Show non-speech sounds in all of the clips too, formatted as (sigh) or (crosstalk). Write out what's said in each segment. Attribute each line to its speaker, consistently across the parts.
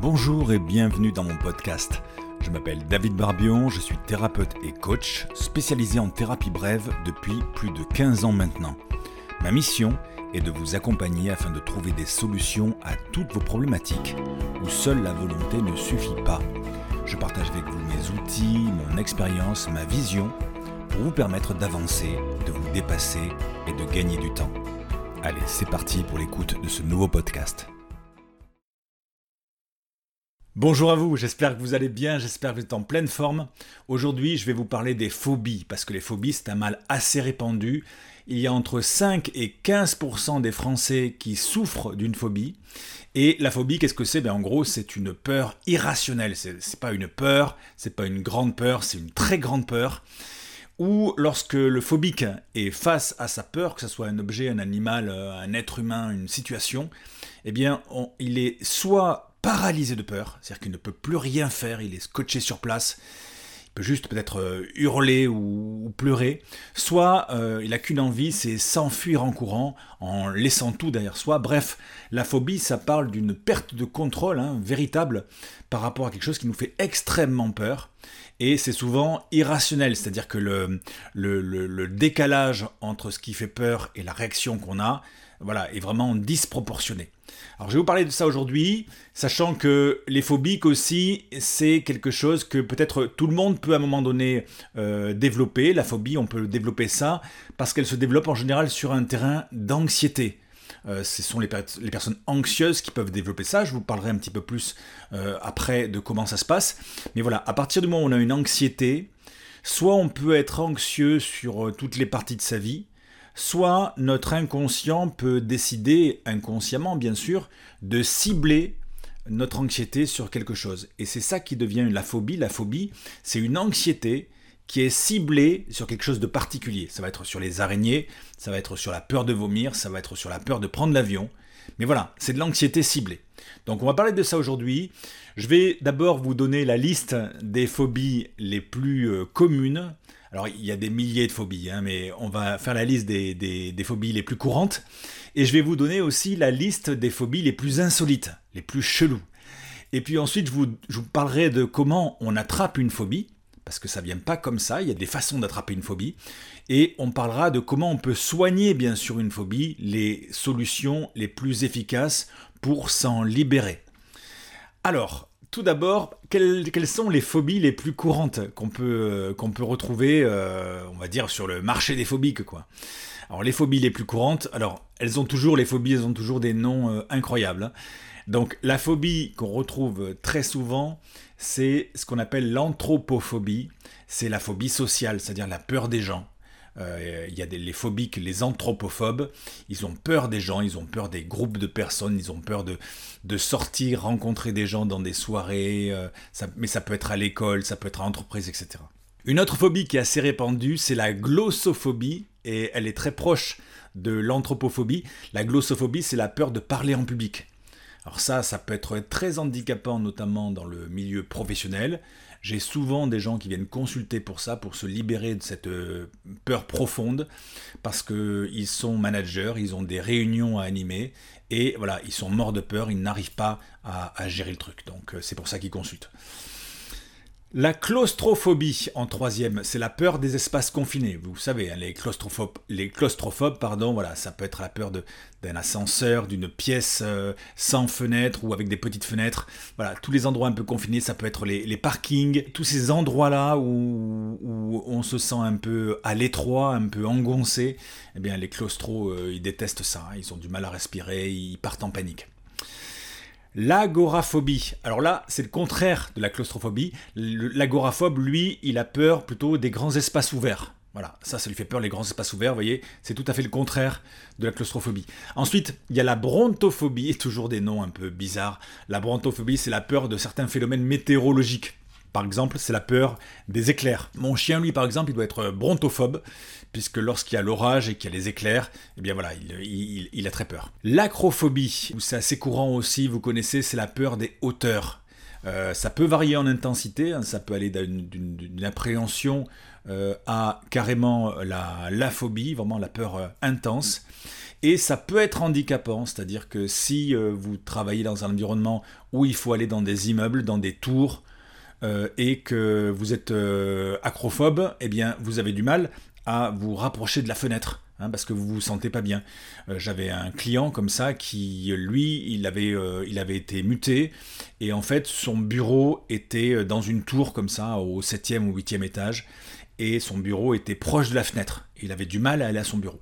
Speaker 1: Bonjour et bienvenue dans mon podcast. Je m'appelle David Barbion, je suis thérapeute et coach spécialisé en thérapie brève depuis plus de 15 ans maintenant. Ma mission est de vous accompagner afin de trouver des solutions à toutes vos problématiques où seule la volonté ne suffit pas. Je partage avec vous mes outils, mon expérience, ma vision pour vous permettre d'avancer, de vous dépasser et de gagner du temps. Allez, c'est parti pour l'écoute de ce nouveau podcast. Bonjour à vous, j'espère que vous allez bien, j'espère que vous êtes en pleine forme. Aujourd'hui, je vais vous parler des phobies, parce que les phobies, c'est un mal assez répandu. Il y a entre 5 et 15% des Français qui souffrent d'une phobie. Et la phobie, qu'est-ce que c'est? Ben, En gros, c'est une peur irrationnelle. C'est pas une peur, c'est pas une grande peur, c'est une très grande peur. Ou lorsque le phobique est face à sa peur, que ce soit un objet, un animal, euh, un être humain, une situation, eh bien, il est soit paralysé de peur, c'est-à-dire qu'il ne peut plus rien faire, il est scotché sur place, il peut juste peut-être euh, hurler ou, pleurer, soit euh, il n'a qu'une envie, c'est s'enfuir en courant, en laissant tout derrière soi. Bref, la phobie, ça parle d'une perte de contrôle hein, véritable par rapport à quelque chose qui nous fait extrêmement peur. Et c'est souvent irrationnel, c'est-à-dire que le, le, décalage entre ce qui fait peur et la réaction qu'on a, voilà, est vraiment disproportionné. Alors je vais vous parler de ça aujourd'hui, sachant que les phobiques aussi, c'est quelque chose que peut-être tout le monde peut à un moment donné euh, développer. La phobie, on peut développer ça parce qu'elle se développe en général sur un terrain d'anxiété. Euh, ce sont les, personnes anxieuses qui peuvent développer ça. Je vous parlerai un petit peu plus euh, après de comment ça se passe. Mais voilà, à partir du moment où on a une anxiété, soit on peut être anxieux sur toutes les parties de sa vie, soit notre inconscient peut décider, inconsciemment bien sûr, de cibler notre anxiété sur quelque chose. Et c'est ça qui devient la phobie. La phobie, c'est une anxiété qui est ciblée sur quelque chose de particulier. Ça va être sur les araignées, ça va être sur la peur de vomir, ça va être sur la peur de prendre l'avion. Mais voilà, c'est de l'anxiété ciblée. Donc on va parler de ça aujourd'hui. Je vais d'abord vous donner la liste des phobies les plus euh, communes alors, il y a des milliers de phobies, hein, mais on va faire la liste des, phobies les plus courantes. Et je vais vous donner aussi la liste des phobies les plus insolites, les plus cheloues. Et puis ensuite, je vous, parlerai de comment on attrape une phobie, parce que ça vient pas comme ça, il y a des façons d'attraper une phobie. Et on parlera de comment on peut soigner, bien sûr, une phobie, les solutions les plus efficaces pour s'en libérer. Alors, tout d'abord, quelles, sont les phobies les plus courantes qu'on peut, euh, retrouver, euh, on va dire, sur le marché des phobiques, quoi? Alors, les phobies les plus courantes, alors, elles ont toujours, les phobies, elles ont toujours des noms euh, incroyables. Hein. Donc, la phobie qu'on retrouve très souvent, c'est ce qu'on appelle l'anthropophobie. C'est la phobie sociale, c'est-à-dire la peur des gens. Euh, il y a les phobiques, les anthropophobes, ils ont peur des gens, ils ont peur des groupes de personnes, ils ont peur de, de sortir, rencontrer des gens dans des soirées, euh, mais ça peut être à l'école, ça peut être à l'entreprise, etc. Une autre phobie qui est assez répandue, c'est la glossophobie, et elle est très proche de l'anthropophobie. La glossophobie, c'est la peur de parler en public. Alors ça, ça peut être très handicapant, notamment dans le milieu professionnel. J'ai souvent des gens qui viennent consulter pour ça, pour se libérer de cette euh, peur profonde, parce qu'ils sont managers, ils ont des réunions à animer, et voilà, ils sont morts de peur, ils n'arrivent pas à, à, gérer le truc. Donc euh, c'est pour ça qu'ils consultent. La claustrophobie en troisième, c'est la peur des espaces confinés. Vous savez, hein, les claustrophobes, les claustrophobes, pardon, voilà, ça peut être la peur d'un ascenseur, d'une pièce euh, sans fenêtre ou avec des petites fenêtres. Voilà, tous les endroits un peu confinés, ça peut être les, parkings, tous ces endroits-là où, on se sent un peu à l'étroit, un peu engoncé. Eh bien, les claustros, euh, ils détestent ça. Hein. ils ont du mal à respirer, ils partent en panique. L'agoraphobie. Alors là, c'est le contraire de la claustrophobie. L'agoraphobe, lui, il a peur plutôt des grands espaces ouverts. Voilà, ça, ça lui fait peur, les grands espaces ouverts, vous voyez, c'est tout à fait le contraire de la claustrophobie. Ensuite, il y a la brontophobie, (laughs) toujours des noms un peu bizarres. La brontophobie, c'est la peur de certains phénomènes météorologiques. Par exemple, c'est la peur des éclairs. Mon chien, lui, par exemple, il doit être brontophobe, puisque lorsqu'il y a l'orage et qu'il y a les éclairs, eh bien voilà, il, a très peur. L'acrophobie, c'est assez courant aussi, vous connaissez, c'est la peur des hauteurs. Euh, ça peut varier en intensité, hein, ça peut aller d'une appréhension euh, à carrément la, phobie, vraiment la peur euh, intense. Et ça peut être handicapant, c'est-à-dire que si euh, vous travaillez dans un environnement où il faut aller dans des immeubles, dans des tours, euh, et que vous êtes euh, acrophobe, eh bien vous avez du mal à vous rapprocher de la fenêtre. Hein, parce que vous vous sentez pas bien. J'avais un client comme ça qui, lui, il avait, été muté et en fait son bureau était dans une tour comme ça au 7e ou 8e étage et son bureau était proche de la fenêtre. Il avait du mal à aller à son bureau.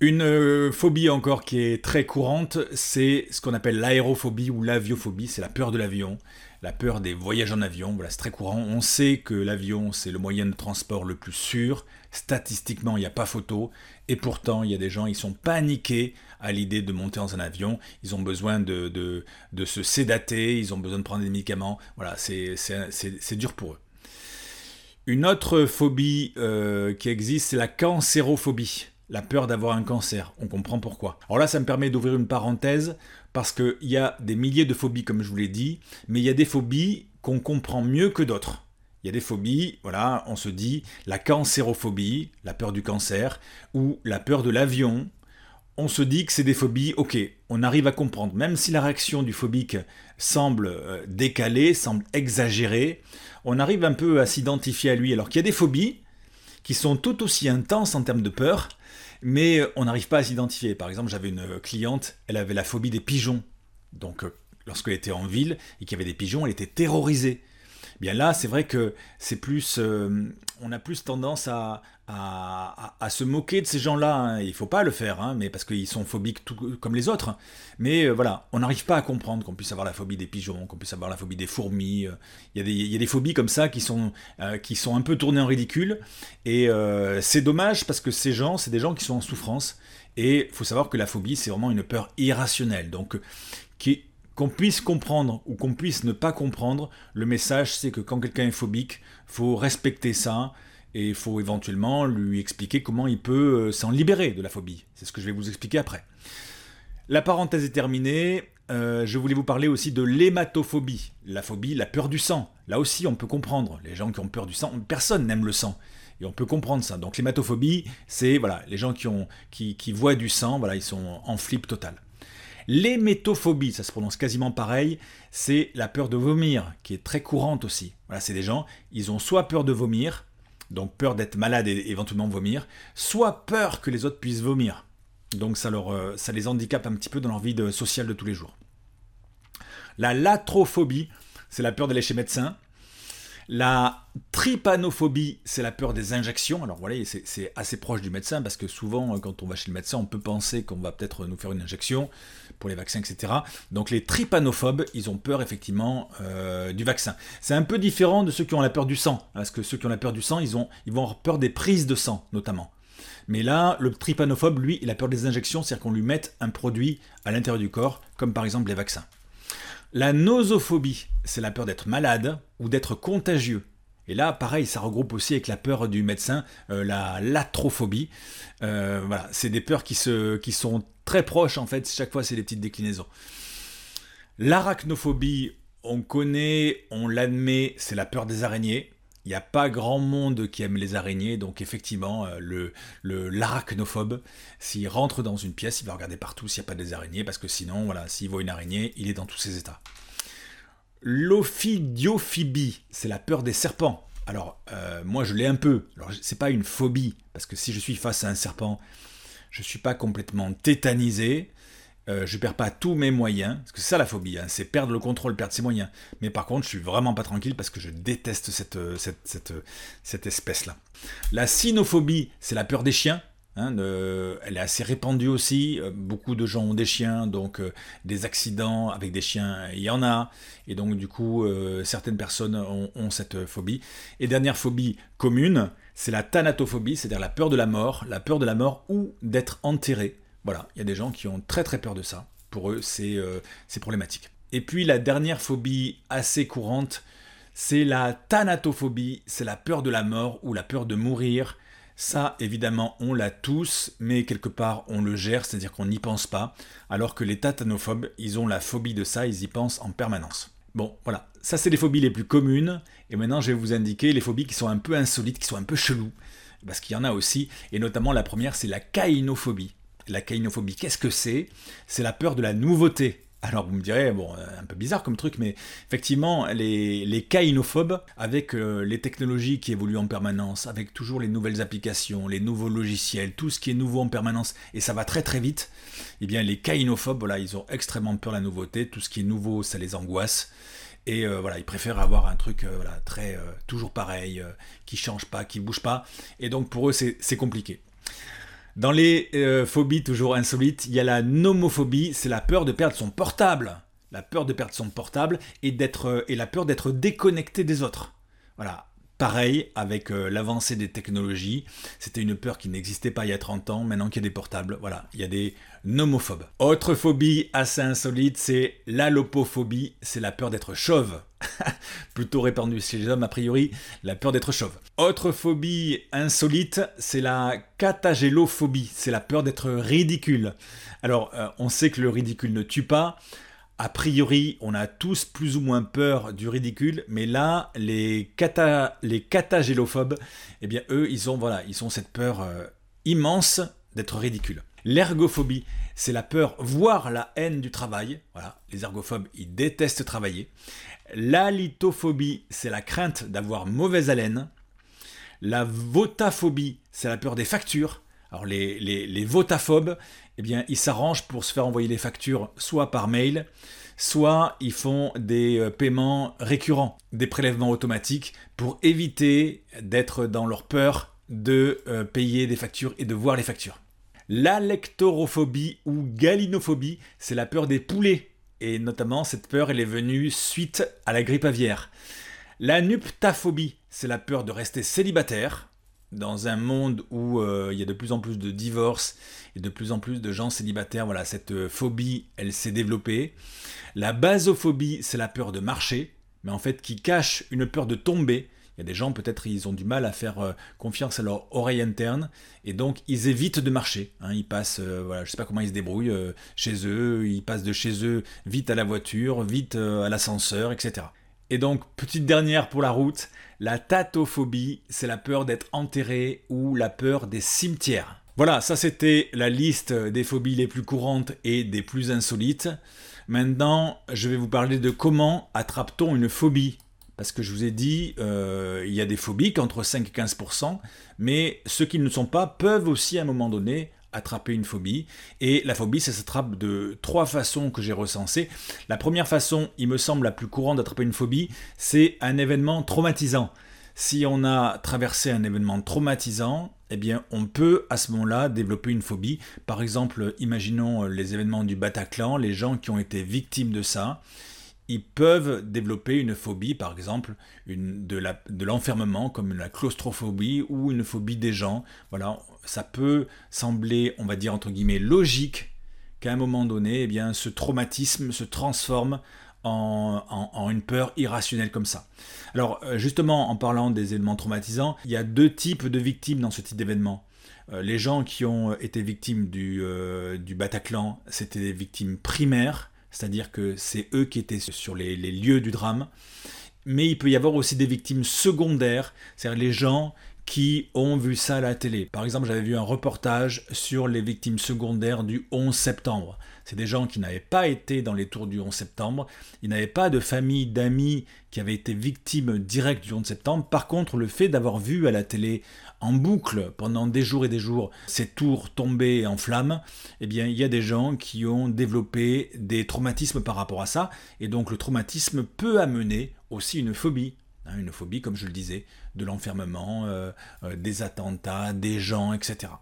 Speaker 1: Une euh, phobie encore qui est très courante, c'est ce qu'on appelle l'aérophobie ou l'aviophobie, c'est la peur de l'avion, la peur des voyages en avion, voilà, c'est très courant. On sait que l'avion, c'est le moyen de transport le plus sûr, statistiquement, il n'y a pas photo, et pourtant, il y a des gens, ils sont paniqués à l'idée de monter dans un avion, ils ont besoin de, se sédater, ils ont besoin de prendre des médicaments, voilà, c'est dur pour eux. Une autre phobie euh, qui existe, c'est la cancérophobie la peur d'avoir un cancer. On comprend pourquoi. Alors là, ça me permet d'ouvrir une parenthèse parce qu'il y a des milliers de phobies, comme je vous l'ai dit, mais il y a des phobies qu'on comprend mieux que d'autres. Il y a des phobies, voilà, on se dit la cancérophobie, la peur du cancer, ou la peur de l'avion. On se dit que c'est des phobies, ok, on arrive à comprendre. Même si la réaction du phobique semble euh, décalée, semble exagérée, on arrive un peu à s'identifier à lui. Alors qu'il y a des phobies qui sont tout aussi intenses en termes de peur, mais on n'arrive pas à s'identifier. Par exemple, j'avais une cliente, elle avait la phobie des pigeons. Donc, euh, lorsqu'elle était en ville et qu'il y avait des pigeons, elle était terrorisée. Bien là, c'est vrai que c'est plus, euh, on a plus tendance à, à, se moquer de ces gens-là. Hein. Il faut pas le faire, hein, mais parce qu'ils sont phobiques tout, comme les autres. Mais euh, voilà, on n'arrive pas à comprendre qu'on puisse avoir la phobie des pigeons, qu'on puisse avoir la phobie des fourmis. Euh. Il y, a des, il y a des phobies comme ça qui sont, euh, qui sont un peu tournées en ridicule. Et c'est dommage parce que ces gens, c'est des gens qui sont en souffrance. Et il faut savoir que la phobie, c'est vraiment une peur irrationnelle. Donc, qu'on puisse comprendre ou qu'on puisse ne pas comprendre, le message c'est que quand quelqu'un est phobique, faut respecter ça, et il faut éventuellement lui expliquer comment il peut euh, s'en libérer de la phobie. C'est ce que je vais vous expliquer après. La parenthèse est terminée. Euh, je voulais vous parler aussi de l'hématophobie, la phobie, la peur du sang. Là aussi, on peut comprendre. Les gens qui ont peur du sang, personne n'aime le sang. Et on peut comprendre ça. Donc l'hématophobie, c'est voilà, les gens qui, voient du sang, voilà, ils sont en flip total. L'hémétophobie, ça se prononce quasiment pareil, c'est la peur de vomir, qui est très courante aussi. Voilà, c'est des gens, ils ont soit peur de vomir, donc peur d'être malade et éventuellement vomir, soit peur que les autres puissent vomir. Donc ça, euh, les handicape un petit peu dans leur vie sociale de tous les jours. La latrophobie, c'est la peur d'aller chez médecin. La trypanophobie, c'est la peur des injections. Alors voilà, c'est assez proche du médecin parce que souvent, euh, quand on va chez le médecin, on peut penser qu'on va peut-être nous faire une injection pour les vaccins, etc. Donc les trypanophobes, ils ont peur effectivement euh, du vaccin. C'est un peu différent de ceux qui ont la peur du sang, hein, parce que ceux qui ont la peur du sang, ils, ont, ils vont avoir peur des prises de sang, notamment. Mais là, le trypanophobe, lui, il a peur des injections, c'est-à-dire qu'on lui mette un produit à l'intérieur du corps, comme par exemple les vaccins. La nosophobie, c'est la peur d'être malade ou d'être contagieux. Et là, pareil, ça regroupe aussi avec la peur du médecin, euh, la latrophobie. Euh, voilà, c'est des peurs qui, se, qui sont très proches en fait. Chaque fois, c'est des petites déclinaisons. L'arachnophobie, on connaît, on l'admet, c'est la peur des araignées. Il n'y a pas grand monde qui aime les araignées, donc effectivement, euh, le, l'arachnophobe, s'il rentre dans une pièce, il va regarder partout s'il n'y a pas des araignées, parce que sinon, voilà, s'il voit une araignée, il est dans tous ses états. L'ophidiophobie, c'est la peur des serpents. Alors, euh, moi, je l'ai un peu. Alors, c'est pas une phobie, parce que si je suis face à un serpent, je ne suis pas complètement tétanisé, euh, je perds pas tous mes moyens, parce que c'est ça la phobie, hein, c'est perdre le contrôle, perdre ses moyens. Mais par contre, je suis vraiment pas tranquille parce que je déteste cette, euh, euh, espèce-là. La cynophobie, c'est la peur des chiens. Hein, elle est assez répandue aussi. Beaucoup de gens ont des chiens, donc des accidents avec des chiens, il y en a. Et donc du coup, certaines personnes ont, ont, cette phobie. Et dernière phobie commune, c'est la thanatophobie, c'est-à-dire la peur de la mort, la peur de la mort ou d'être enterré. Voilà, il y a des gens qui ont très très peur de ça. Pour eux, euh, c'est problématique. Et puis la dernière phobie assez courante, c'est la thanatophobie, c'est la peur de la mort ou la peur de mourir. Ça, évidemment, on l'a tous, mais quelque part, on le gère, c'est-à-dire qu'on n'y pense pas, alors que les thanatophobes, ils ont la phobie de ça, ils y pensent en permanence. Bon, voilà, ça c'est les phobies les plus communes, et maintenant je vais vous indiquer les phobies qui sont un peu insolites, qui sont un peu cheloues, parce qu'il y en a aussi, et notamment la première, c'est la caïnophobie. La caïnophobie, qu'est-ce que c'est? C'est la peur de la nouveauté. Alors vous me direz, bon, un peu bizarre comme truc, mais effectivement, les, les avec euh, les technologies qui évoluent en permanence, avec toujours les nouvelles applications, les nouveaux logiciels, tout ce qui est nouveau en permanence, et ça va très très vite, eh bien les caïnophobes, voilà, ils ont extrêmement peur de la nouveauté, tout ce qui est nouveau, ça les angoisse. Et euh, voilà, ils préfèrent avoir un truc euh, voilà, très toujours pareil, qui change pas, qui bouge pas. Et donc pour eux, c'est compliqué. Dans les euh, phobies toujours insolites, il y a la nomophobie, c'est la peur de perdre son portable. La peur de perdre son portable et, euh, la peur d'être déconnecté des autres. Voilà, Pareil avec euh, l'avancée des technologies, c'était une peur qui n'existait pas il y a 30 ans, maintenant qu'il y a des portables, voilà, il y a des nomophobes. Autre phobie assez insolite, c'est l'allopophobie, c'est la peur d'être chauve. (laughs) Plutôt répandue chez les hommes a priori, la peur d'être chauve. Autre phobie insolite, c'est la catagélophobie, c'est la peur d'être ridicule. Alors, euh, on sait que le ridicule ne tue pas, a priori, on a tous plus ou moins peur du ridicule, mais là, les, cata, les catagélophobes, eh bien, eux, ils ont, voilà, ils ont cette peur euh, immense d'être ridicule. L'ergophobie, c'est la peur, voire la haine du travail. Voilà, les ergophobes, ils détestent travailler. La lithophobie, c'est la crainte d'avoir mauvaise haleine. La votaphobie, c'est la peur des factures. Alors les, les, votaphobes, eh bien, ils s'arrangent pour se faire envoyer les factures soit par mail, soit ils font des euh, paiements récurrents, des prélèvements automatiques pour éviter d'être dans leur peur de euh, payer des factures et de voir les factures. La lectorophobie ou galinophobie, c'est la peur des poulets. Et notamment, cette peur, elle est venue suite à la grippe aviaire. La nuptaphobie, c'est la peur de rester célibataire dans un monde où euh, il y a de plus en plus de divorces et de plus en plus de gens célibataires, voilà, cette euh, phobie, elle s'est développée. La basophobie, c'est la peur de marcher, mais en fait qui cache une peur de tomber. Il y a des gens, peut-être, ils ont du mal à faire euh, confiance à leur oreille interne, et donc ils évitent de marcher. Hein. ils passent, voilà, je sais pas comment ils se débrouillent chez eux, ils passent de chez eux vite à la voiture, vite à l'ascenseur, etc. Et donc, petite dernière pour la route, la tatophobie, c'est la peur d'être enterré ou la peur des cimetières. Voilà, ça c'était la liste des phobies les plus courantes et des plus insolites. Maintenant, je vais vous parler de comment attrape-t-on une phobie? Parce que je vous ai dit, euh, il y a des phobies qu'entre 5 et 15%, mais ceux qui ne le sont pas peuvent aussi à un moment donné attraper une phobie. Et la phobie, ça s'attrape de trois façons que j'ai recensées. La première façon, il me semble la plus courante d'attraper une phobie, c'est un événement traumatisant. Si on a traversé un événement traumatisant, eh bien, on peut à ce moment-là développer une phobie. Par exemple, imaginons les événements du Bataclan, les gens qui ont été victimes de ça ils peuvent développer une phobie, par exemple de l'enfermement, comme la claustrophobie ou une phobie des gens. Voilà, ça peut sembler, on va dire entre guillemets, logique qu'à un moment donné, eh bien, ce traumatisme se transforme en, une peur irrationnelle comme ça. Alors euh, justement, en parlant des événements traumatisants, il y a deux types de victimes dans ce type d'événement. Euh, les gens qui ont été victimes du, euh, du Bataclan, c'était des victimes primaires, c'est-à-dire que c'est eux qui étaient sur les, lieux du drame. Mais il peut y avoir aussi des victimes secondaires, c'est-à-dire les gens qui ont vu ça à la télé. Par exemple, j'avais vu un reportage sur les victimes secondaires du 11 septembre. C'est des gens qui n'avaient pas été dans les tours du 11 septembre, ils n'avaient pas de famille, d'amis qui avaient été victimes directes du 11 septembre. Par contre, le fait d'avoir vu à la télé en boucle pendant des jours et des jours ces tours tombées en flammes, eh bien, il y a des gens qui ont développé des traumatismes par rapport à ça. Et donc, le traumatisme peut amener aussi une phobie. Hein, une phobie, comme je le disais, de l'enfermement, euh, euh, des attentats, des gens, etc.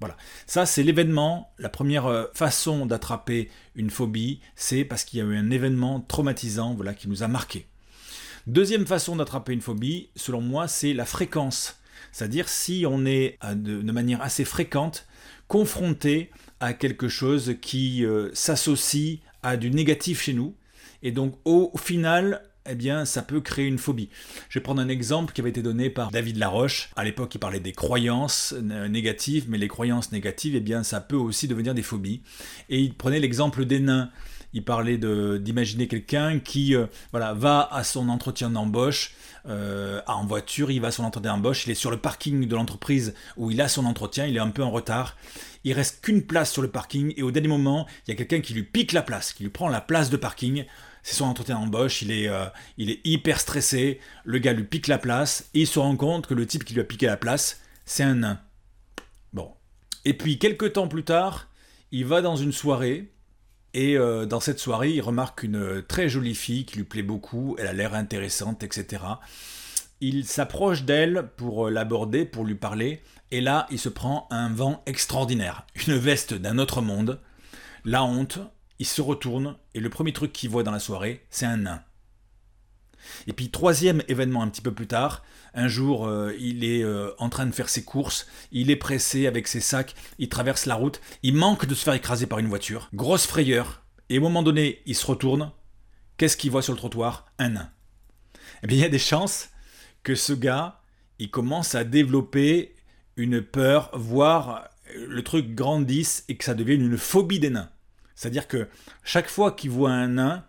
Speaker 1: Voilà. Ça, c'est l'événement. La première euh, façon d'attraper une phobie, c'est parce qu'il y a eu un événement traumatisant voilà, qui nous a marqué. Deuxième façon d'attraper une phobie, selon moi, c'est la fréquence. C'est-à-dire si on est de, manière assez fréquente confronté à quelque chose qui s'associe à du négatif chez nous, et donc au final, eh bien, ça peut créer une phobie. Je vais prendre un exemple qui avait été donné par David Laroche. À l'époque, il parlait des croyances euh, négatives, mais les croyances négatives, eh bien, ça peut aussi devenir des phobies. Et il prenait l'exemple des nains il parlait d'imaginer quelqu'un qui euh, va à son entretien d'embauche euh, en voiture, il va à son entretien d'embauche, il est sur le parking de l'entreprise où il a son entretien, il est un peu en retard. Il reste qu'une place sur le parking et au dernier moment, il y a quelqu'un qui lui pique la place, qui lui prend la place de parking. C'est son entretien d'embauche, il, est, euh, il est hyper stressé, le gars lui pique la place et il se rend compte que le type qui lui a piqué la place, c'est un nain. Bon. Et puis quelques temps plus tard, il va dans une soirée et euh, dans cette soirée, il remarque une très jolie fille qui lui plaît beaucoup, elle a l'air intéressante, etc. Il s'approche d'elle pour euh, l'aborder, pour lui parler, et là, il se prend un vent extraordinaire, une veste d'un autre monde, la honte, il se retourne, et le premier truc qu'il voit dans la soirée, c'est un nain. Et puis troisième événement un petit peu plus tard, un jour euh, il est en train de faire ses courses, il est pressé avec ses sacs, il traverse la route, il manque de se faire écraser par une voiture, grosse frayeur, et au moment donné il se retourne, qu'est-ce qu'il voit sur le trottoir? Un nain. Eh bien il y a des chances que ce gars, il commence à développer une peur, voire le truc grandisse et que ça devienne une phobie des nains. C'est-à-dire que chaque fois qu'il voit un nain,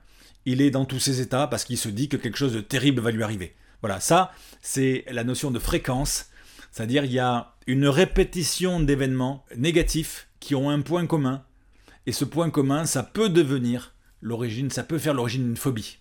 Speaker 1: il est dans tous ses états parce qu'il se dit que quelque chose de terrible va lui arriver. Voilà, ça, c'est la notion de fréquence. C'est-à-dire il y a une répétition d'événements négatifs qui ont un point commun. Et ce point commun, ça peut devenir l'origine, ça peut faire l'origine d'une phobie.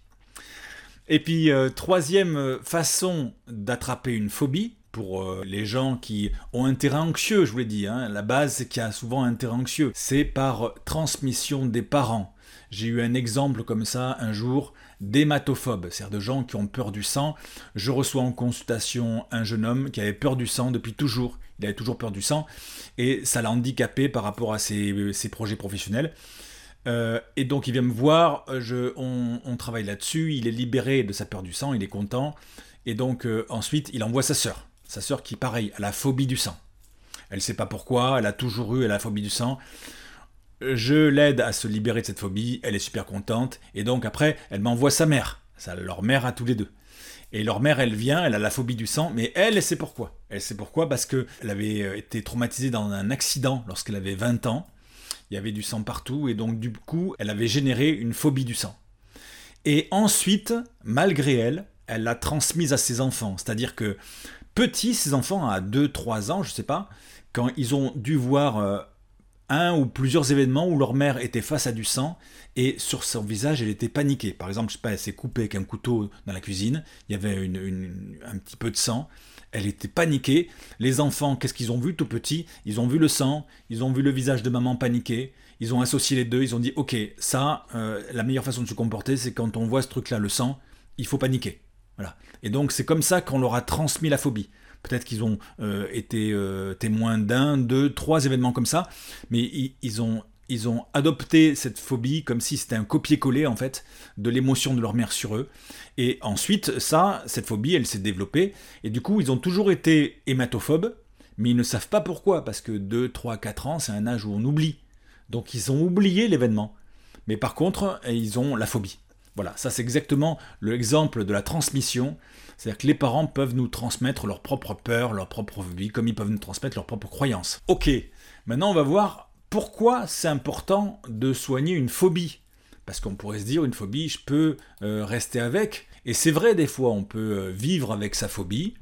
Speaker 1: Et puis, euh, troisième façon d'attraper une phobie, pour euh, les gens qui ont un terrain anxieux, je vous l'ai dit, hein, la base c'est qu'il y a souvent un terrain anxieux, c'est par transmission des parents. J'ai eu un exemple comme ça un jour d'hématophobes, c'est-à-dire de gens qui ont peur du sang. Je reçois en consultation un jeune homme qui avait peur du sang depuis toujours. Il avait toujours peur du sang et ça l'a handicapé par rapport à ses, projets professionnels. Euh, et donc il vient me voir, je, on, travaille là-dessus, il est libéré de sa peur du sang, il est content. Et donc euh, ensuite il envoie sa sœur. Sa sœur qui, pareil, a la phobie du sang. Elle ne sait pas pourquoi, elle a toujours eu la phobie du sang je l'aide à se libérer de cette phobie, elle est super contente, et donc après, elle m'envoie sa mère, ça, leur mère à tous les deux. Et leur mère, elle vient, elle a la phobie du sang, mais elle, elle sait pourquoi. Elle sait pourquoi parce qu'elle avait euh, été traumatisée dans un accident lorsqu'elle avait 20 ans. Il y avait du sang partout, et donc du coup, elle avait généré une phobie du sang. Et ensuite, malgré elle, elle l'a transmise à ses enfants. C'est-à-dire que petits, ses enfants, à 2-3 ans, je sais pas, quand ils ont dû voir euh, un ou plusieurs événements où leur mère était face à du sang et sur son visage elle était paniquée. Par exemple, je sais pas, elle s'est coupée avec un couteau dans la cuisine, il y avait un petit peu de sang, elle était paniquée. Les enfants, qu'est-ce qu'ils ont vu tout petit Ils ont vu le sang, ils ont vu le visage de maman paniqué, ils ont associé les deux, ils ont dit ok, ça, euh, la meilleure façon de se comporter, c'est quand on voit ce truc-là, le sang, il faut paniquer. Et donc c'est comme ça qu'on leur a transmis la phobie. Peut-être qu'ils ont euh, été euh, témoins d'un, deux, trois événements comme ça, mais ils, ont, ils ont adopté cette phobie comme si c'était un copier-coller en fait de l'émotion de leur mère sur eux. Et ensuite, ça, cette phobie, elle s'est développée. Et du coup, ils ont toujours été hématophobes, mais ils ne savent pas pourquoi, parce que 2, 3, 4 ans, c'est un âge où on oublie. Donc ils ont oublié l'événement. Mais par contre, ils ont la phobie. Voilà, ça c'est exactement l'exemple de la transmission c'est-à-dire que les parents peuvent nous transmettre leurs propres peurs, leurs propres vie, comme ils peuvent nous transmettre leurs propres croyances. Ok, maintenant on va voir pourquoi c'est important de soigner une phobie. Parce qu'on pourrait se dire, une phobie, je peux euh, rester avec. Et c'est vrai, des fois, on peut euh, vivre avec sa phobie.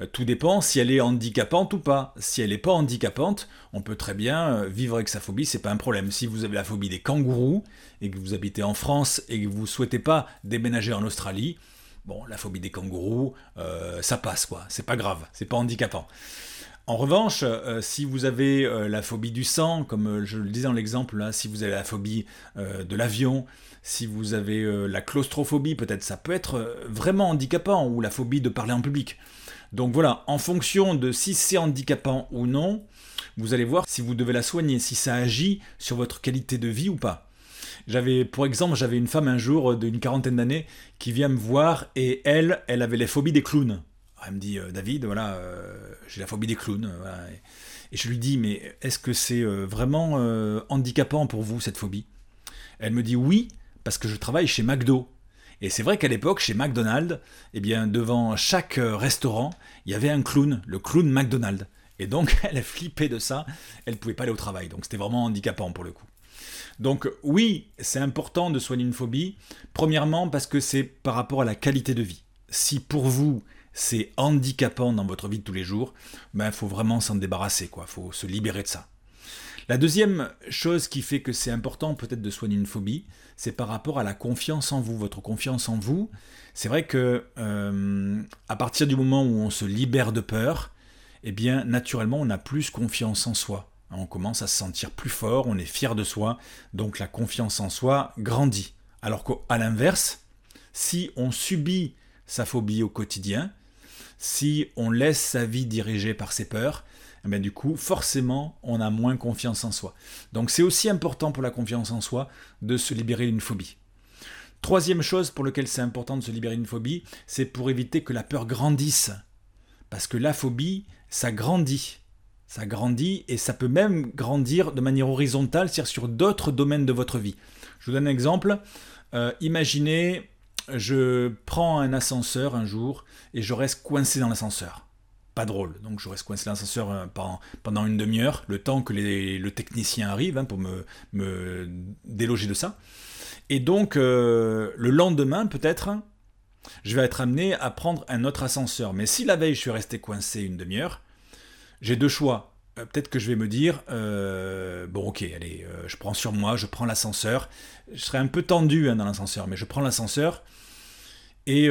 Speaker 1: Euh, tout dépend si elle est handicapante ou pas. Si elle n'est pas handicapante, on peut très bien vivre avec sa phobie, c'est pas un problème. Si vous avez la phobie des kangourous et que vous habitez en France et que vous ne souhaitez pas déménager en Australie, Bon, la phobie des kangourous, euh, ça passe quoi, c'est pas grave, c'est pas handicapant. En revanche, euh, si vous avez euh, la phobie du sang, comme je le disais dans l'exemple si vous avez la phobie de l'avion, si vous avez la claustrophobie, peut-être ça peut être vraiment handicapant, ou la phobie de parler en public. Donc voilà, en fonction de si c'est handicapant ou non, vous allez voir si vous devez la soigner, si ça agit sur votre qualité de vie ou pas. J'avais, pour exemple, j'avais une femme un jour euh, d'une quarantaine d'années qui vient me voir et elle, elle avait la phobie des clowns. Elle me dit, euh, David, voilà, euh, j'ai la phobie des clowns. Et je lui dis, mais est-ce que c'est vraiment handicapant pour vous cette phobie? Elle me dit oui, parce que je travaille chez McDo. Et c'est vrai qu'à l'époque, chez McDonald's, eh bien, devant chaque restaurant, il y avait un clown, le clown McDonald's. Et donc, (laughs) elle a flippé de ça, elle ne pouvait pas aller au travail. Donc, c'était vraiment handicapant pour le coup. Donc oui, c'est important de soigner une phobie. Premièrement parce que c'est par rapport à la qualité de vie. Si pour vous c'est handicapant dans votre vie de tous les jours, ben faut vraiment s'en débarrasser quoi, faut se libérer de ça. La deuxième chose qui fait que c'est important peut-être de soigner une phobie, c'est par rapport à la confiance en vous, votre confiance en vous. C'est vrai que euh, à partir du moment où on se libère de peur, eh bien naturellement on a plus confiance en soi. On commence à se sentir plus fort, on est fier de soi, donc la confiance en soi grandit. Alors qu'à l'inverse, si on subit sa phobie au quotidien, si on laisse sa vie dirigée par ses peurs, eh bien du coup, forcément, on a moins confiance en soi. Donc c'est aussi important pour la confiance en soi de se libérer d'une phobie. Troisième chose pour laquelle c'est important de se libérer d'une phobie, c'est pour éviter que la peur grandisse. Parce que la phobie, ça grandit. Ça grandit et ça peut même grandir de manière horizontale, c'est-à-dire sur d'autres domaines de votre vie. Je vous donne un exemple. Euh, imaginez, je prends un ascenseur un jour et je reste coincé dans l'ascenseur. Pas drôle. Donc je reste coincé dans l'ascenseur euh, pendant, une demi-heure, le temps que le technicien arrive hein, pour me, déloger de ça. Et donc euh, le lendemain, peut-être, je vais être amené à prendre un autre ascenseur. Mais si la veille je suis resté coincé une demi-heure, j'ai deux choix. Euh, peut-être que je vais me dire, bon ok, allez, je prends sur moi, je prends l'ascenseur. Je serai un peu tendu hein, dans l'ascenseur, mais je prends l'ascenseur. Et,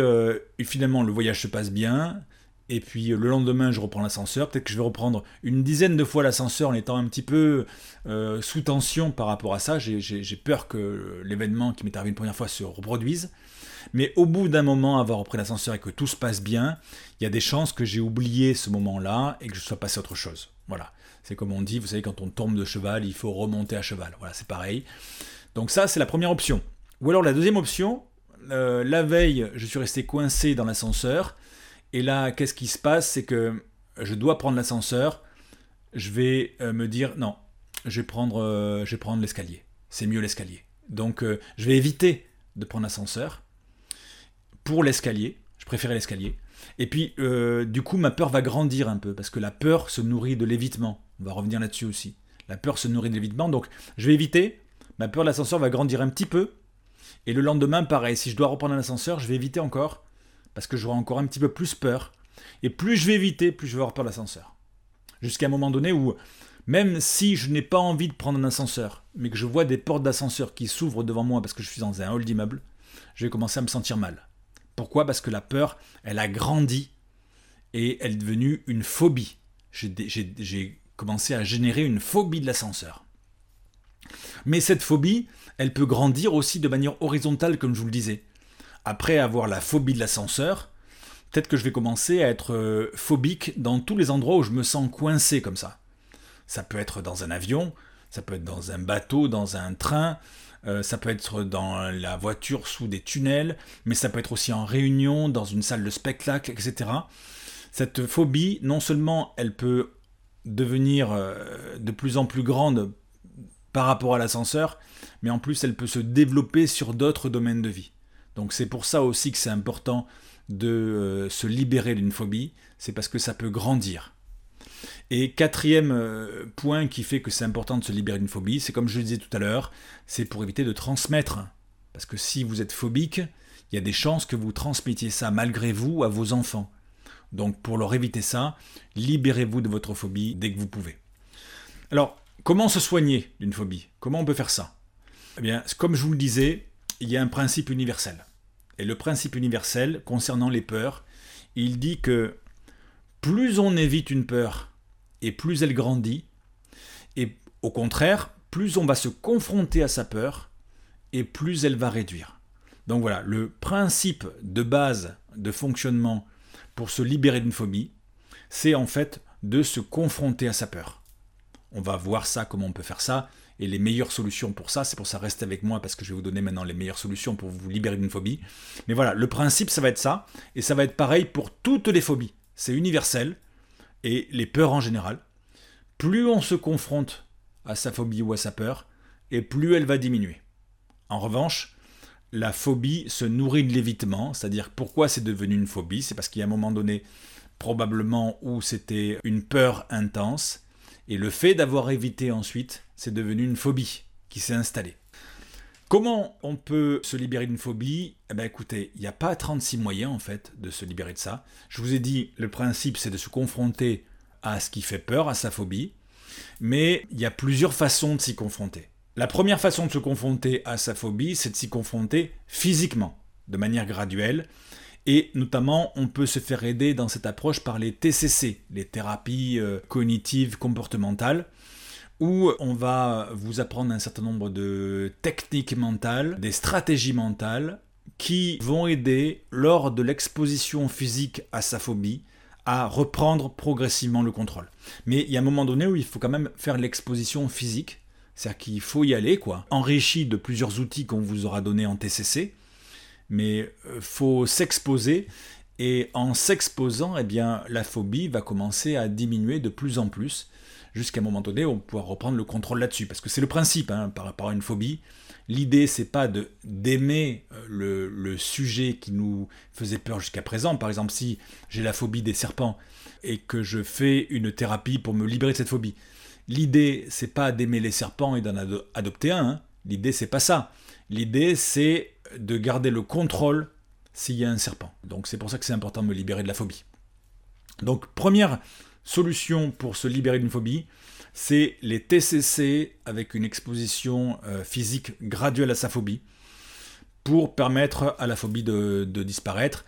Speaker 1: finalement, le voyage se passe bien. Et puis le lendemain, je reprends l'ascenseur. Peut-être que je vais reprendre une dizaine de fois l'ascenseur en étant un petit peu sous tension par rapport à ça. J'ai peur que l'événement qui m'est arrivé une première fois se reproduise. Mais au bout d'un moment, avoir repris l'ascenseur et que tout se passe bien, il y a des chances que j'ai oublié ce moment-là et que je sois passé à autre chose. Voilà. C'est comme on dit, vous savez, quand on tombe de cheval, il faut remonter à cheval. Voilà, c'est pareil. Donc ça, c'est la première option. Ou alors la deuxième option, euh, la veille, je suis resté coincé dans l'ascenseur. Et là, qu'est-ce qui se passe? C'est que je dois prendre l'ascenseur. Je vais euh, me dire, non, je vais prendre, euh, je vais prendre l'escalier. C'est mieux l'escalier. Donc je vais éviter de prendre l'ascenseur pour l'escalier. Je préférais l'escalier. Et puis, du coup, ma peur va grandir un peu, parce que la peur se nourrit de l'évitement. On va revenir là-dessus aussi. La peur se nourrit de l'évitement, donc je vais éviter. Ma peur de l'ascenseur va grandir un petit peu. Et le lendemain, pareil, si je dois reprendre un ascenseur, je vais éviter encore, parce que j'aurai encore un petit peu plus peur. Et plus je vais éviter, plus je vais avoir peur de l'ascenseur. Jusqu'à un moment donné où, même si je n'ai pas envie de prendre un ascenseur, mais que je vois des portes d'ascenseur qui s'ouvrent devant moi parce que je suis dans un hall d'immeuble, je vais commencer à me sentir mal. Pourquoi? Parce que la peur, elle a grandi et elle est devenue une phobie. J'ai commencé à générer une phobie de l'ascenseur. Mais cette phobie, elle peut grandir aussi de manière horizontale, comme je vous le disais. Après avoir la phobie de l'ascenseur, peut-être que je vais commencer à être euh, phobique dans tous les endroits où je me sens coincé comme ça. Ça peut être dans un avion, ça peut être dans un bateau, dans un train, euh, ça peut être dans la voiture sous des tunnels, mais ça peut être aussi en réunion, dans une salle de spectacle, etc. Cette phobie, non seulement elle peut devenir euh, de plus en plus grande par rapport à l'ascenseur, mais en plus elle peut se développer sur d'autres domaines de vie. Donc c'est pour ça aussi que c'est important de euh, se libérer d'une phobie, c'est parce que ça peut grandir. Et quatrième euh, point qui fait que c'est important de se libérer d'une phobie, c'est comme je le disais tout à l'heure, c'est pour éviter de transmettre. Parce que si vous êtes phobique, il y a des chances que vous transmettiez ça malgré vous à vos enfants. Donc pour leur éviter ça, libérez-vous de votre phobie dès que vous pouvez. Alors, comment se soigner d'une phobie? Comment on peut faire ça? Eh bien, comme je vous le disais, il y a un principe universel. Et le principe universel concernant les peurs, il dit que plus on évite une peur et plus elle grandit, et au contraire, plus on va se confronter à sa peur et plus elle va réduire. Donc voilà, le principe de base de fonctionnement pour se libérer d'une phobie, c'est en fait de se confronter à sa peur. On va voir ça, comment on peut faire ça, et les meilleures solutions pour ça, c'est pour ça restez avec moi parce que je vais vous donner maintenant les meilleures solutions pour vous libérer d'une phobie. Mais voilà, le principe ça va être ça, et ça va être pareil pour toutes les phobies. C'est universel, et les peurs en général. Plus on se confronte à sa phobie ou à sa peur, et plus elle va diminuer. En revanche, la phobie se nourrit de l'évitement, c'est-à-dire pourquoi c'est devenu une phobie, c'est parce qu'il y a un moment donné, probablement où c'était une peur intense, et le fait d'avoir évité ensuite, c'est devenu une phobie qui s'est installée. Comment on peut se libérer d'une phobie? Eh bien écoutez, il n'y a pas 36 moyens en fait de se libérer de ça. Je vous ai dit, le principe c'est de se confronter à ce qui fait peur, à sa phobie, mais il y a plusieurs façons de s'y confronter. La première façon de se confronter à sa phobie, c'est de s'y confronter physiquement, de manière graduelle, et notamment on peut se faire aider dans cette approche par les TCC, les thérapies euh, cognitives comportementales où on va vous apprendre un certain nombre de techniques mentales, des stratégies mentales qui vont aider lors de l'exposition physique à sa phobie à reprendre progressivement le contrôle. Mais il y a un moment donné où il faut quand même faire l'exposition physique, c'est-à-dire qu'il faut y aller, quoi, enrichi de plusieurs outils qu'on vous aura donnés en TCC, mais euh, faut s'exposer et en s'exposant, eh bien, la phobie va commencer à diminuer de plus en plus jusqu'à un moment donné, on pourra reprendre le contrôle là-dessus. Parce que c'est le principe hein, par rapport à une phobie. L'idée, c'est pas de d'aimer euh, le, sujet qui nous faisait peur jusqu'à présent. Par exemple, si j'ai la phobie des serpents et que je fais une thérapie pour me libérer de cette phobie, l'idée, c'est pas d'aimer les serpents et d'en adopter un. Hein. L'idée, c'est pas ça. L'idée, c'est de garder le contrôle s'il y a un serpent. Donc c'est pour ça que c'est important de me libérer de la phobie. Donc première solution pour se libérer d'une phobie, c'est les TCC avec une exposition euh, physique graduelle à sa phobie pour permettre à la phobie de, disparaître.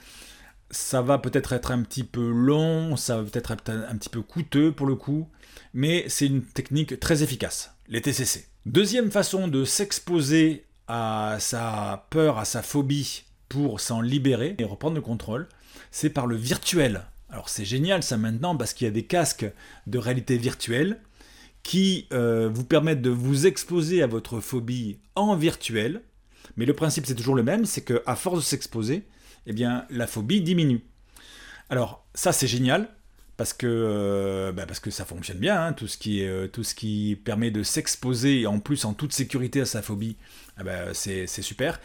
Speaker 1: Ça va peut-être être un petit peu long, ça va peut-être être un petit peu coûteux pour le coup, mais c'est une technique très efficace, les TCC. Deuxième façon de s'exposer à sa peur, à sa phobie pour s'en libérer et reprendre le contrôle, c'est par le virtuel. Alors c'est génial ça maintenant parce qu'il y a des casques de réalité virtuelle qui euh, vous permettent de vous exposer à votre phobie en virtuel. Mais le principe c'est toujours le même, c'est qu'à force de s'exposer, eh bien la phobie diminue. Alors ça c'est génial parce que, euh, bah, parce que ça fonctionne bien, hein, tout, ce qui euh, tout ce qui permet de s'exposer en plus en toute sécurité à sa phobie, ben, c'est super.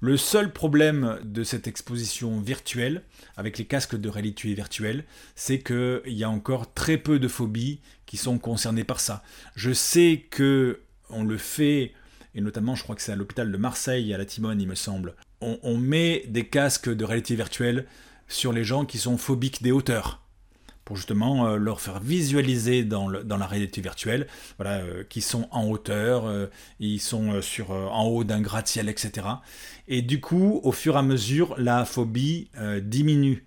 Speaker 1: Le seul problème de cette exposition virtuelle, avec les casques de réalité virtuelle, c'est qu'il y a encore très peu de phobies qui sont concernées par ça. Je sais que on le fait, et notamment je crois que c'est à l'hôpital de Marseille, à la Timone il me semble, on, on met des casques de réalité virtuelle sur les gens qui sont phobiques des hauteurs pour justement euh, leur faire visualiser dans, la réalité virtuelle, voilà, euh, qui sont en hauteur, euh, ils sont sur, en haut d'un gratte-ciel, etc. Et du coup, au fur et à mesure, la phobie diminue.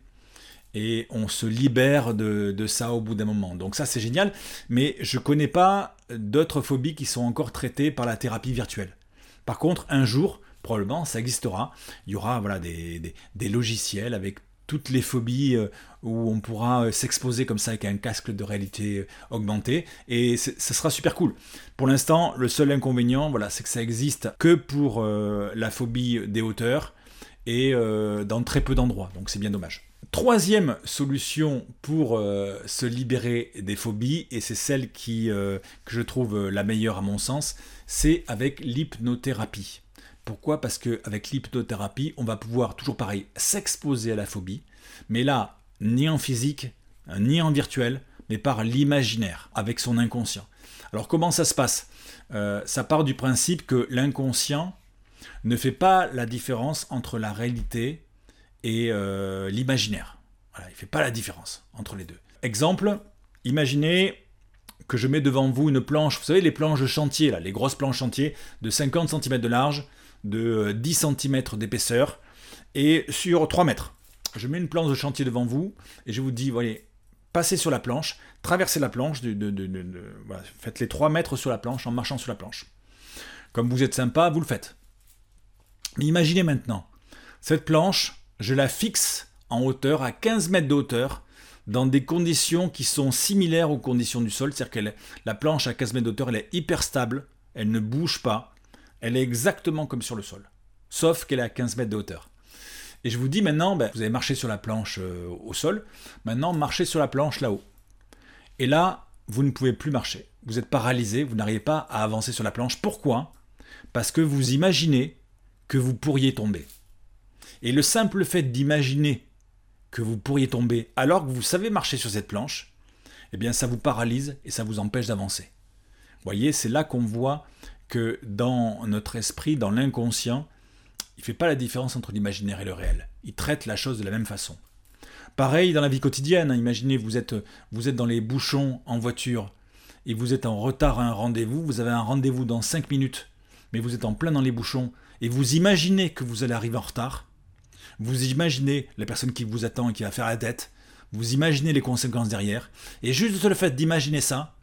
Speaker 1: Et on se libère de, ça au bout d'un moment. Donc ça, c'est génial. Mais je ne connais pas d'autres phobies qui sont encore traitées par la thérapie virtuelle. Par contre, un jour, probablement, ça existera. Il y aura voilà, des logiciels avec toutes les phobies euh, où on pourra euh, s'exposer comme ça avec un casque de réalité euh, augmentée et ce sera super cool. Pour l'instant, le seul inconvénient, voilà, c'est que ça existe que pour la phobie des hauteurs et dans très peu d'endroits, donc c'est bien dommage. Troisième solution pour se libérer des phobies, et c'est celle qui, que je trouve la meilleure à mon sens, c'est avec l'hypnothérapie. Pourquoi? Parce qu'avec l'hypnothérapie, on va pouvoir toujours pareil s'exposer à la phobie, mais là, ni en physique, ni en virtuel, mais par l'imaginaire, avec son inconscient. Alors comment ça se passe? Euh, Ça part du principe que l'inconscient ne fait pas la différence entre la réalité et euh, l'imaginaire. Voilà, il ne fait pas la différence entre les deux. Exemple, imaginez que je mets devant vous une planche, vous savez les planches de chantier, là, les grosses planches chantier de 50 cm de large, de 10 euh, cm d'épaisseur et sur 3 mètres. Je mets une planche de chantier devant vous et je vous dis, voyez, passez sur la planche, traversez la planche, faites les 3 mètres sur la planche en marchant sur la planche. Comme vous êtes sympa, vous le faites. Mais imaginez maintenant, cette planche, je la fixe en hauteur, à 15 mètres de hauteur, dans des conditions qui sont similaires aux conditions du sol, c'est-à-dire que la planche à 15 mètres de elle est hyper stable, elle ne bouge pas, elle est exactement comme sur le sol, sauf qu'elle est à 15 mètres de hauteur. Et je vous dis maintenant, ben, vous avez marché sur la planche euh, au sol, maintenant marchez sur la planche là-haut. Et là, vous ne pouvez plus marcher. Vous êtes paralysé, vous n'arrivez pas à avancer sur la planche. Pourquoi? Parce que vous imaginez que vous pourriez tomber. Et le simple fait d'imaginer que vous pourriez tomber alors que vous savez marcher sur cette planche, eh bien ça vous paralyse et ça vous empêche d'avancer. Vous voyez, c'est là qu'on voit que dans notre esprit, dans l'inconscient, il ne fait pas la différence entre l'imaginaire et le réel. Il traite la chose de la même façon. Pareil dans la vie quotidienne, hein. imaginez vous êtes, vous êtes dans les bouchons en voiture et vous êtes en retard à un rendez-vous, vous avez un rendez-vous dans 5 minutes, mais vous êtes en plein dans les bouchons et vous imaginez que vous allez arriver en retard. Vous imaginez la personne qui vous attend et qui va faire la tête. Vous imaginez les conséquences derrière. Et juste le fait d'imaginer ça,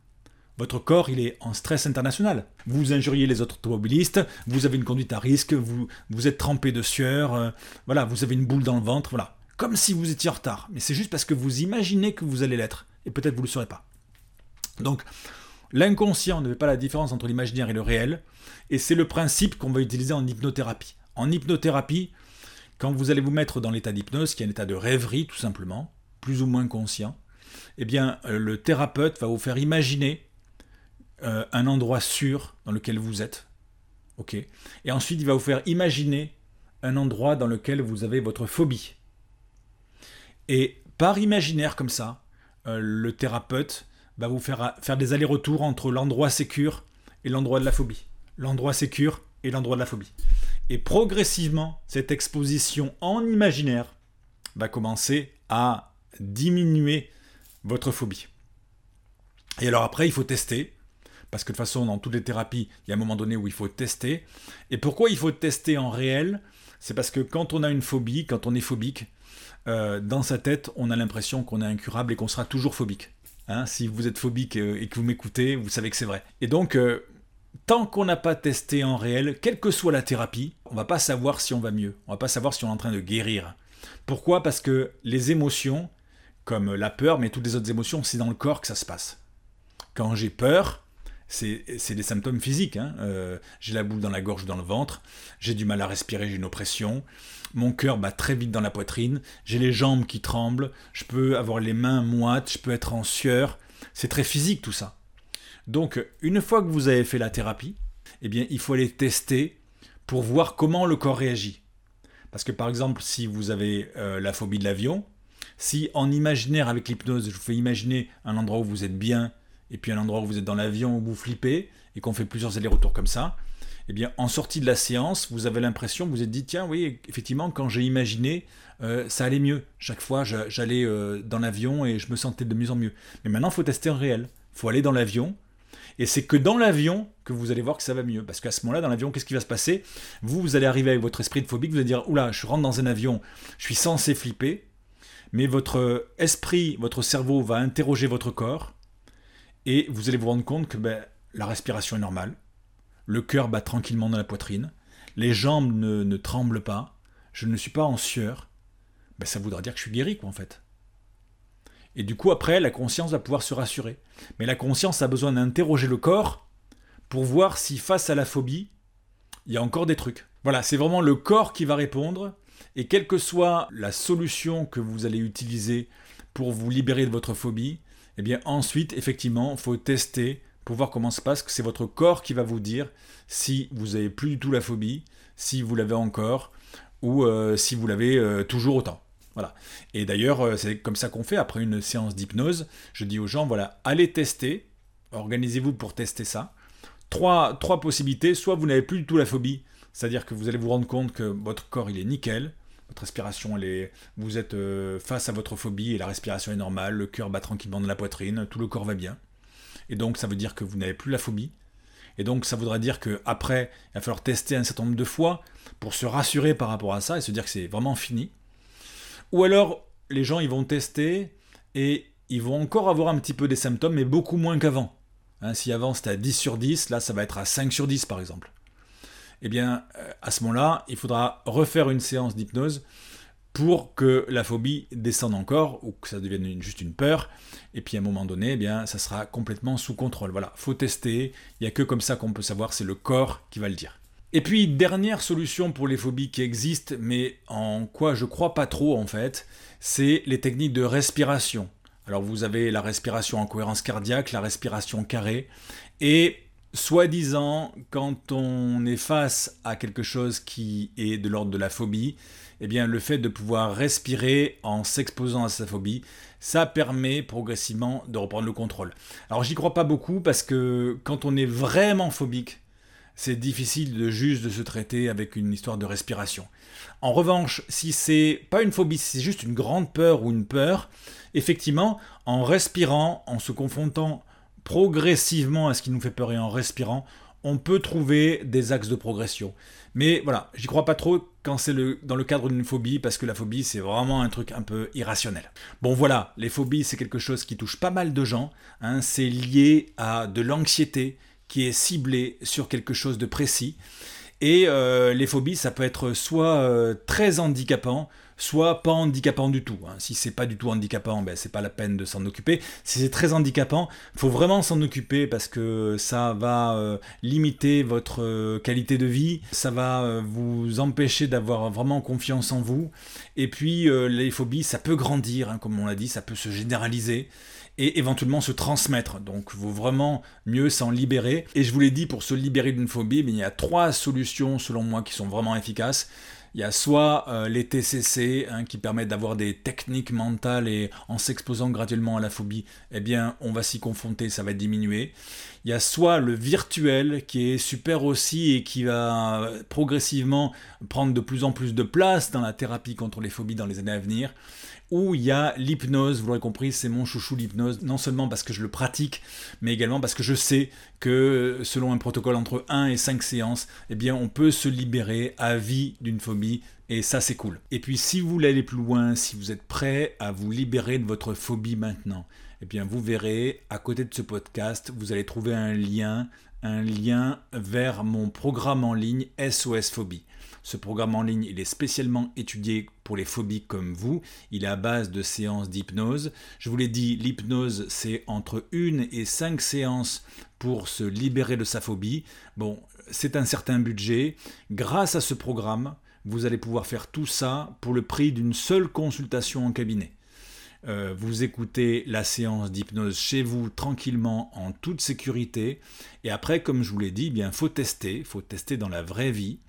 Speaker 1: votre corps, il est en stress international. Vous injuriez les autres automobilistes, vous avez une conduite à risque, vous, êtes trempé de sueur, euh, voilà, vous avez une boule dans le ventre, voilà. Comme si vous étiez en retard. Mais c'est juste parce que vous imaginez que vous allez l'être. Et peut-être vous ne le saurez pas. Donc, l'inconscient ne fait pas la différence entre l'imaginaire et le réel. Et c'est le principe qu'on va utiliser en hypnothérapie. En hypnothérapie, quand vous allez vous mettre dans l'état d'hypnose, qui est un état de rêverie tout simplement, plus ou moins conscient, eh bien, euh, le thérapeute va vous faire imaginer euh, un endroit sûr dans lequel vous êtes. ok Et ensuite, il va vous faire imaginer un endroit dans lequel vous avez votre phobie. Et par imaginaire comme ça, euh, le thérapeute va vous faire, faire des allers-retours entre l'endroit sécure et l'endroit de la phobie. L'endroit sécure et l'endroit de la phobie. Et progressivement, cette exposition en imaginaire va commencer à diminuer votre phobie. Et alors après, il faut tester parce que de toute façon, dans toutes les thérapies, il y a un moment donné où il faut tester. Et pourquoi il faut tester en réel? C'est parce que quand on a une phobie, quand on est phobique, euh, dans sa tête, on a l'impression qu'on est incurable et qu'on sera toujours phobique. Hein, si vous êtes phobique euh, et que vous m'écoutez, vous savez que c'est vrai. Et donc, euh, tant qu'on n'a pas testé en réel, quelle que soit la thérapie, on va pas savoir si on va mieux. On va pas savoir si on est en train de guérir. Pourquoi? Parce que les émotions, comme la peur, mais toutes les autres émotions, c'est dans le corps que ça se passe. Quand j'ai peur, c'est des symptômes physiques. Hein. Euh, j'ai la boule dans la gorge ou dans le ventre, j'ai du mal à respirer, j'ai une oppression, mon cœur bat très vite dans la poitrine, j'ai les jambes qui tremblent, je peux avoir les mains moites, je peux être en sueur. C'est très physique tout ça. Donc, une fois que vous avez fait la thérapie, eh bien, il faut aller tester pour voir comment le corps réagit. Parce que par exemple, si vous avez euh, la phobie de l'avion, si en imaginaire avec l'hypnose, je vous fais imaginer un endroit où vous êtes bien, et puis un endroit où vous êtes dans l'avion où vous flippez, et qu'on fait plusieurs allers-retours comme ça, eh bien, en sortie de la séance, vous avez l'impression, vous vous êtes dit, tiens, oui, effectivement, quand j'ai imaginé, euh, ça allait mieux. Chaque fois, j'allais euh, dans l'avion et je me sentais de mieux en mieux. Mais maintenant, il faut tester en réel. Il faut aller dans l'avion. Et c'est que dans l'avion que vous allez voir que ça va mieux. Parce qu'à ce moment-là, dans l'avion, qu'est-ce qui va se passer? Vous, vous allez arriver avec votre esprit de phobie, vous allez dire, oula, je rentre dans un avion, je suis censé flipper. Mais votre esprit, votre cerveau va interroger votre corps et vous allez vous rendre compte que ben, la respiration est normale, le cœur bat tranquillement dans la poitrine, les jambes ne, tremblent pas, je ne suis pas en sueur. Ben, ça voudra dire que je suis guéri, quoi, en fait. Et du coup, après, la conscience va pouvoir se rassurer. Mais la conscience a besoin d'interroger le corps pour voir si face à la phobie, il y a encore des trucs. Voilà, c'est vraiment le corps qui va répondre. Et quelle que soit la solution que vous allez utiliser pour vous libérer de votre phobie, eh bien ensuite, effectivement, il faut tester pour voir comment se passe, que c'est votre corps qui va vous dire si vous avez plus du tout la phobie, si vous l'avez encore, ou euh, si vous l'avez euh, toujours autant. Voilà. Et d'ailleurs, euh, c'est comme ça qu'on fait après une séance d'hypnose. Je dis aux gens, voilà, allez tester, organisez-vous pour tester ça. Trois, trois possibilités, soit vous n'avez plus du tout la phobie, c'est-à-dire que vous allez vous rendre compte que votre corps il est nickel, votre respiration, est, vous êtes euh, face à votre phobie et la respiration est normale, le cœur bat tranquillement dans la poitrine, tout le corps va bien. Et donc ça veut dire que vous n'avez plus la phobie. Et donc ça voudra dire qu'après, il va falloir tester un certain nombre de fois pour se rassurer par rapport à ça et se dire que c'est vraiment fini. Ou alors les gens ils vont tester et ils vont encore avoir un petit peu des symptômes, mais beaucoup moins qu'avant. Hein, si avant c'était à 10 sur 10, là ça va être à 5 sur 10 par exemple eh bien, euh, à ce moment-là, il faudra refaire une séance d'hypnose pour que la phobie descende encore ou que ça devienne juste une peur. Et puis à un moment donné, eh bien, ça sera complètement sous contrôle. Voilà, faut tester. Il n'y a que comme ça qu'on peut savoir, c'est le corps qui va le dire. Et puis, dernière solution pour les phobies qui existent, mais en quoi je crois pas trop en fait, c'est les techniques de respiration. Alors vous avez la respiration en cohérence cardiaque, la respiration carrée, et soi-disant, quand on est face à quelque chose qui est de l'ordre de la phobie, eh bien, le fait de pouvoir respirer en s'exposant à sa phobie, ça permet progressivement de reprendre le contrôle. Alors, j'y crois pas beaucoup parce que quand on est vraiment phobique, c'est difficile de juste de se traiter avec une histoire de respiration. En revanche, si c'est pas une phobie, si c'est juste une grande peur ou une peur, effectivement, en respirant, en se confrontant progressivement à ce qui nous fait peur et en respirant, on peut trouver des axes de progression. Mais voilà, j'y crois pas trop quand c'est dans le cadre d'une phobie, parce que la phobie, c'est vraiment un truc un peu irrationnel. Bon voilà, les phobies, c'est quelque chose qui touche pas mal de gens. Hein. c'est lié à de l'anxiété qui est ciblée sur quelque chose de précis. Et euh, les phobies, ça peut être soit euh, très handicapant, soit pas handicapant du tout. Hein. Si c'est pas du tout handicapant, ben c'est pas la peine de s'en occuper. Si c'est très handicapant, faut vraiment s'en occuper parce que ça va euh, limiter votre euh, qualité de vie, ça va euh, vous empêcher d'avoir vraiment confiance en vous. Et puis les phobies, ça peut grandir, hein, comme on l'a dit, ça peut se généraliser et éventuellement se transmettre. Donc vaut vraiment mieux s'en libérer. Et je vous l'ai dit, pour se libérer d'une phobie, il y a trois solutions selon moi qui sont vraiment efficaces. Il y a soit euh, les TCC hein, qui permettent d'avoir des techniques mentales et en s'exposant graduellement à la phobie, eh bien on va s'y confronter, ça va diminuer. Il y a soit le virtuel qui est super aussi et qui va progressivement prendre de plus en plus de place dans la thérapie contre les phobies dans les années à venir où il y a l'hypnose, vous l'aurez compris, c'est mon chouchou l'hypnose, non seulement parce que je le pratique, mais également parce que je sais que selon un protocole entre 1 et 5 séances, eh bien on peut se libérer à vie d'une phobie et ça c'est cool. Et puis si vous voulez aller plus loin, si vous êtes prêt à vous libérer de votre phobie maintenant, eh bien vous verrez à côté de ce podcast, vous allez trouver un lien, un lien vers mon programme en ligne SOS Phobie. Ce programme en ligne, il est spécialement étudié pour les phobies comme vous. Il est à base de séances d'hypnose. Je vous l'ai dit, l'hypnose, c'est entre une et cinq séances pour se libérer de sa phobie. Bon, c'est un certain budget. Grâce à ce programme, vous allez pouvoir faire tout ça pour le prix d'une seule consultation en cabinet. Euh, vous écoutez la séance d'hypnose chez vous tranquillement en toute sécurité et après comme je vous l'ai dit, eh bien faut tester, faut tester dans la vraie vie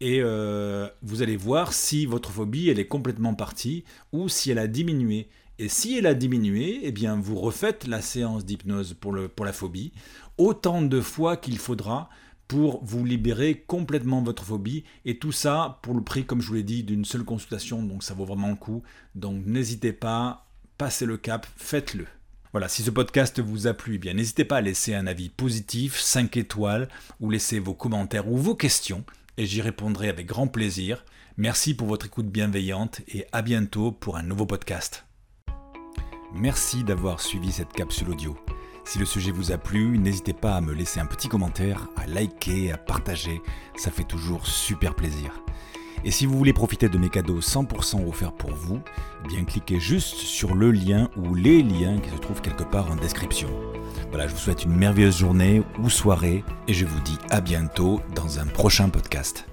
Speaker 1: et euh, vous allez voir si votre phobie elle est complètement partie ou si elle a diminué. Et si elle a diminué, eh bien vous refaites la séance d'hypnose pour, la phobie autant de fois qu'il faudra pour vous libérer complètement votre phobie. Et tout ça pour le prix comme je vous l'ai dit d'une seule consultation. Donc ça vaut vraiment le coup. Donc n'hésitez pas passez le cap faites-le. Voilà, si ce podcast vous a plu, eh n'hésitez pas à laisser un avis positif, 5 étoiles, ou laisser vos commentaires ou vos questions et j'y répondrai avec grand plaisir. Merci pour votre écoute bienveillante et à bientôt pour un nouveau podcast. Merci d'avoir suivi cette capsule audio. Si le sujet vous a plu, n'hésitez pas à me laisser un petit commentaire, à liker, à partager, ça fait toujours super plaisir. Et si vous voulez profiter de mes cadeaux 100% offerts pour vous, eh bien cliquez juste sur le lien ou les liens qui se trouvent quelque part en description. Voilà, je vous souhaite une merveilleuse journée ou soirée et je vous dis à bientôt dans un prochain podcast.